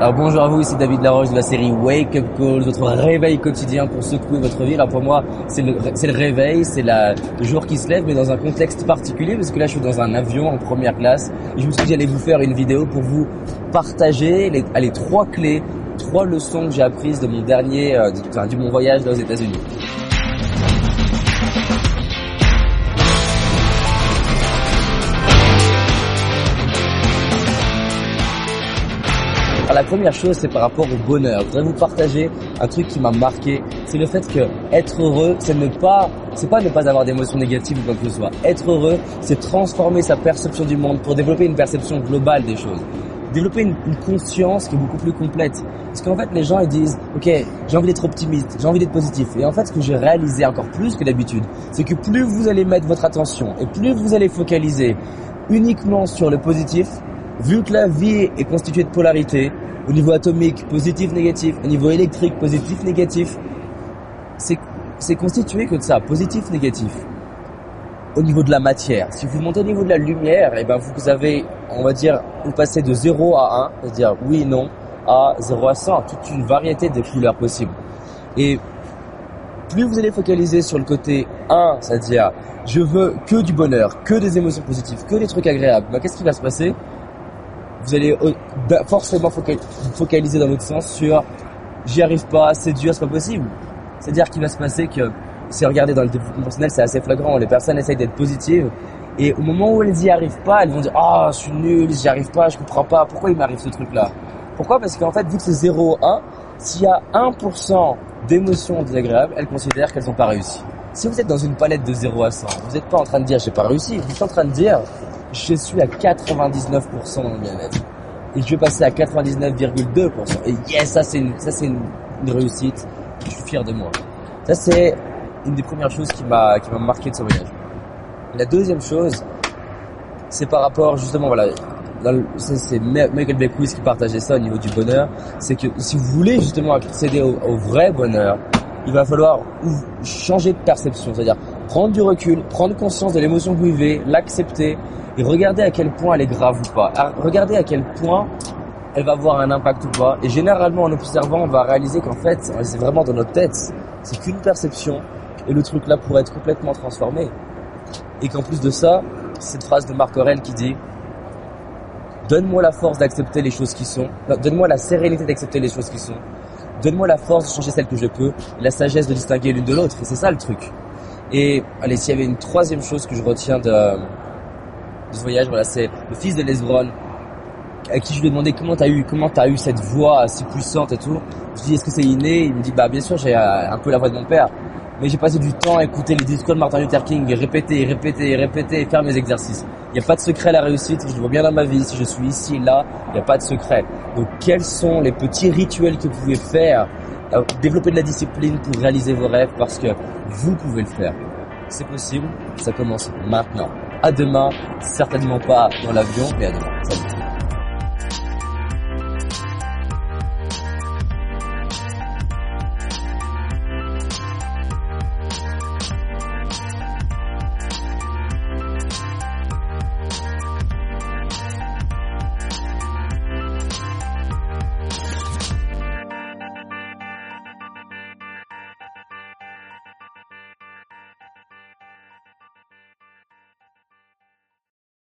Alors bonjour à vous, ici David Laroche de la série Wake Up Calls, votre réveil quotidien pour secouer votre vie. Alors pour moi, c'est le, réveil, c'est le jour qui se lève, mais dans un contexte particulier, parce que là je suis dans un avion en première classe, et je me suis dit j'allais vous faire une vidéo pour vous partager les, trois clés, trois leçons que j'ai apprises de mon dernier, euh, de mon voyage aux États-Unis. La première chose, c'est par rapport au bonheur. Je voudrais vous partager un truc qui m'a marqué. C'est le fait que être heureux, c'est ne pas, c'est pas ne pas avoir d'émotions négatives ou quoi que ce soit. Être heureux, c'est transformer sa perception du monde pour développer une perception globale des choses. Développer une, conscience qui est beaucoup plus complète. Parce qu'en fait, les gens, ils disent, OK, j'ai envie d'être optimiste, j'ai envie d'être positif. Et en fait, ce que j'ai réalisé encore plus que d'habitude, c'est que plus vous allez mettre votre attention et plus vous allez focaliser uniquement sur le positif, vu que la vie est constituée de polarité, au niveau atomique, positif, négatif, au niveau électrique, positif, négatif, c'est constitué que de ça, positif, négatif. Au niveau de la matière, si vous montez au niveau de la lumière, et eh ben vous avez, on va dire, vous passez de 0 à 1, c'est-à-dire oui, non, à 0 à 100, toute une variété de couleurs possibles. Et plus vous allez focaliser sur le côté 1, c'est-à-dire je veux que du bonheur, que des émotions positives, que des trucs agréables, ben, qu'est-ce qui va se passer? Vous allez bah, forcément focaliser dans votre sens sur j'y arrive pas, c'est dur, c'est pas possible. C'est-à-dire qu'il va se passer que si regardez dans le développement personnel, c'est assez flagrant. Les personnes essayent d'être positives et au moment où elles y arrivent pas, elles vont dire ah je suis nul, j'y arrive pas, je comprends pas, pourquoi il m'arrive ce truc-là? Pourquoi? Parce qu'en fait vu que c'est 0 1, s'il y a 1% d'émotions désagréables, elles considèrent qu'elles n'ont pas réussi. Si vous êtes dans une palette de 0 à 100, vous n'êtes pas en train de dire j'ai pas réussi, vous êtes en train de dire je suis à 99% dans le bien-être. Et je vais passer à 99,2%. Et yes, ça c'est une, ça c'est une, réussite. Je suis fier de moi. Ça c'est une des premières choses qui m'a, qui m'a marqué de ce voyage. la deuxième chose, c'est par rapport justement, voilà, c'est Michael Beckwith qui partageait ça au niveau du bonheur, c'est que si vous voulez justement accéder au vrai bonheur, il va falloir changer de perception, c'est-à-dire prendre du recul, prendre conscience de l'émotion que vous vivez, l'accepter, et regardez à quel point elle est grave ou pas. Regardez à quel point elle va avoir un impact ou pas. Et généralement, en observant, on va réaliser qu'en fait, c'est vraiment dans notre tête. C'est qu'une perception. Et le truc là pourrait être complètement transformé. Et qu'en plus de ça, cette phrase de Marc Aurel qui dit Donne-moi la force d'accepter les choses qui sont. Donne-moi la sérénité d'accepter les choses qui sont. Donne-moi la force de changer celles que je peux. La sagesse de distinguer l'une de l'autre. Et c'est ça le truc. Et allez, s'il y avait une troisième chose que je retiens de, ce voyage, voilà, c'est le fils de Lesbron, à qui je lui ai demandé comment t'as eu, comment t'as eu cette voix si puissante et tout. Je lui dis est-ce que c'est inné? Il me dit bah bien sûr j'ai euh, un peu la voix de mon père, mais j'ai passé du temps à écouter les discours de Martin Luther King, et répéter, répéter, répéter, et faire mes exercices. Il n'y a pas de secret à la réussite. Je le vois bien dans ma vie. Si je suis ici, là, il n'y a pas de secret. Donc quels sont les petits rituels que vous pouvez faire euh, Développer de la discipline pour réaliser vos rêves? Parce que vous pouvez le faire. C'est possible. Ça commence maintenant. À demain, certainement pas dans l'avion, mais à demain.